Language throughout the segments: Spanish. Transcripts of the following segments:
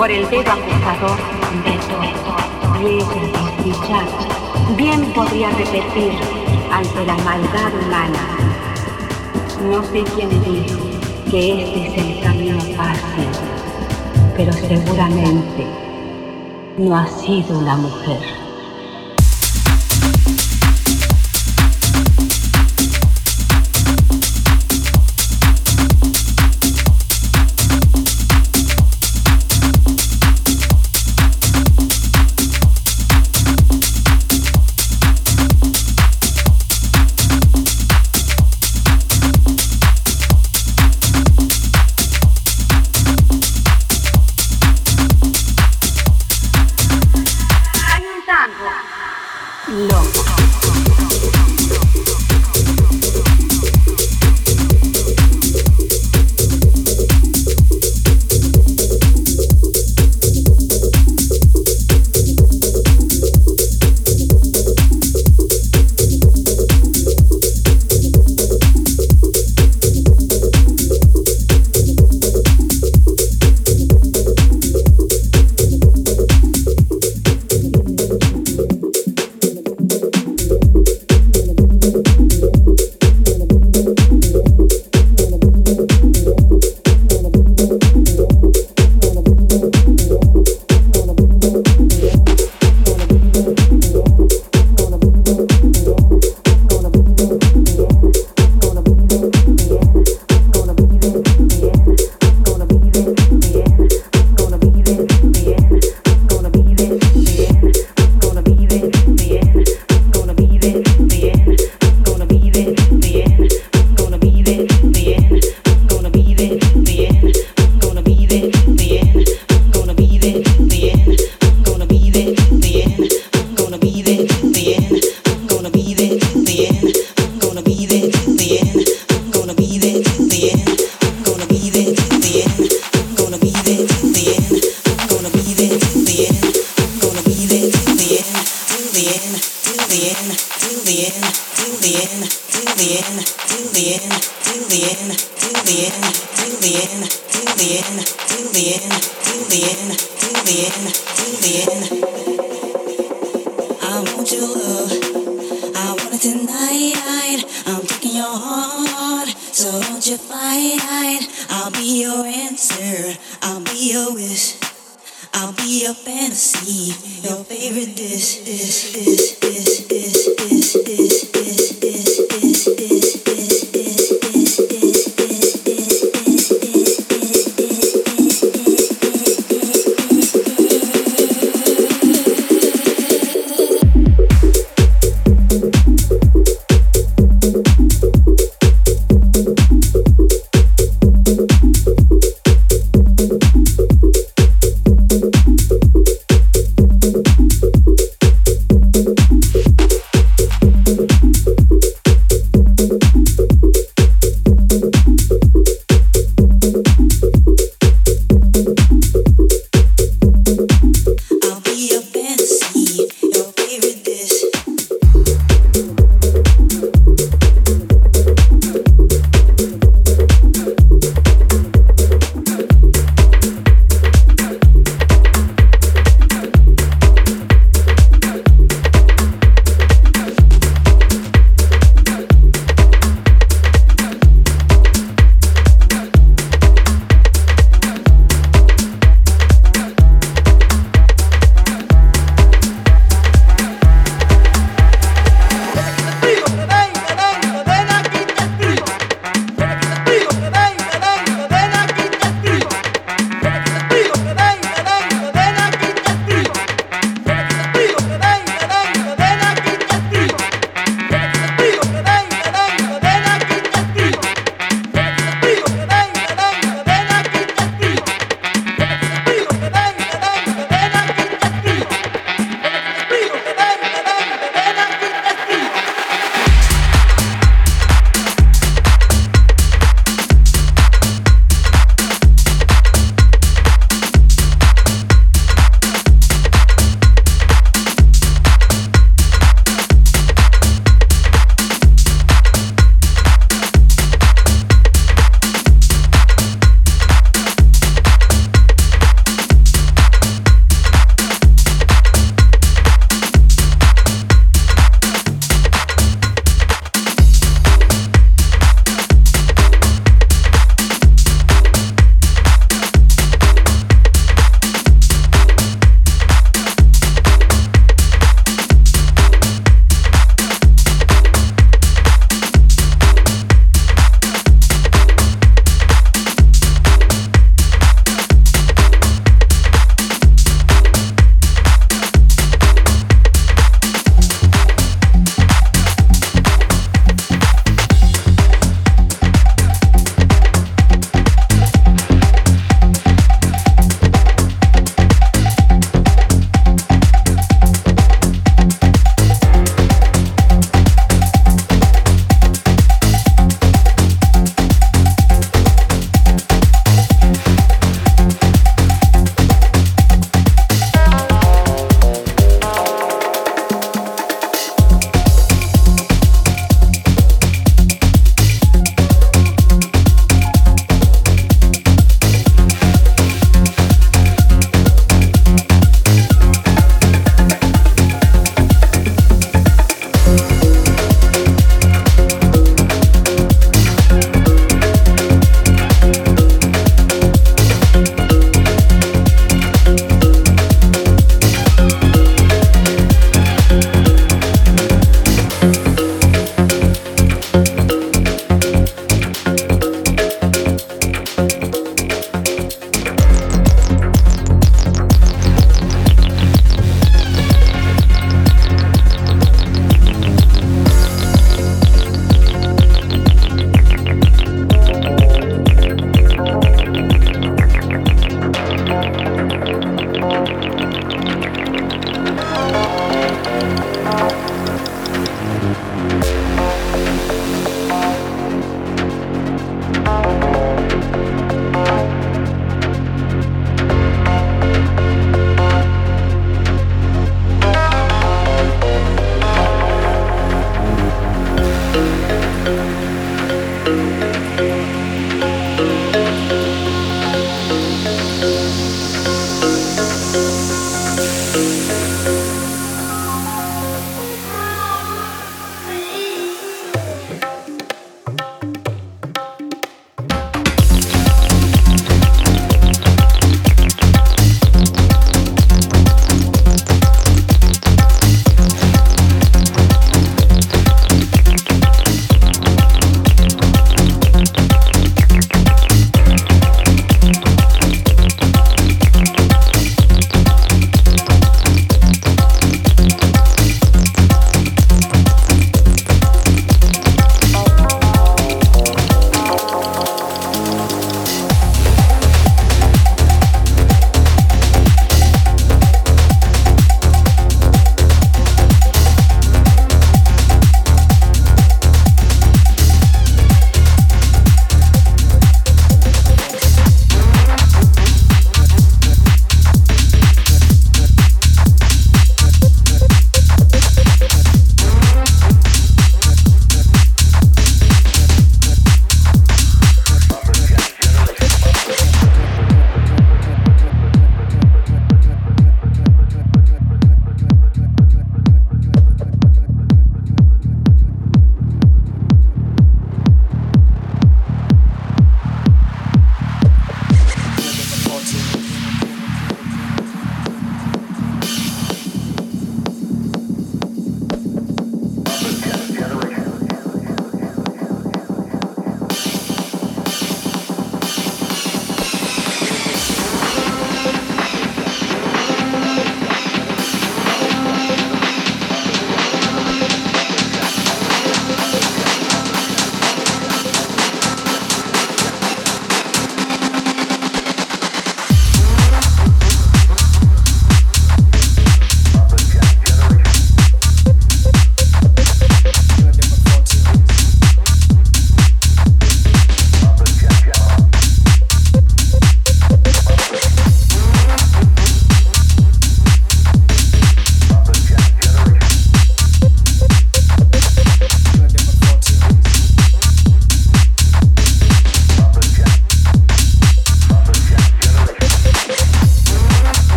por el dedo acusador de todo, vieja desdichada. Bien podría repetir ante la maldad humana. No sé quién dijo que este es el camino fácil, pero seguramente no ha sido la mujer.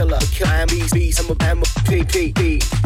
killer. I am beast, beast. I'm a a, I'm a P, P, P.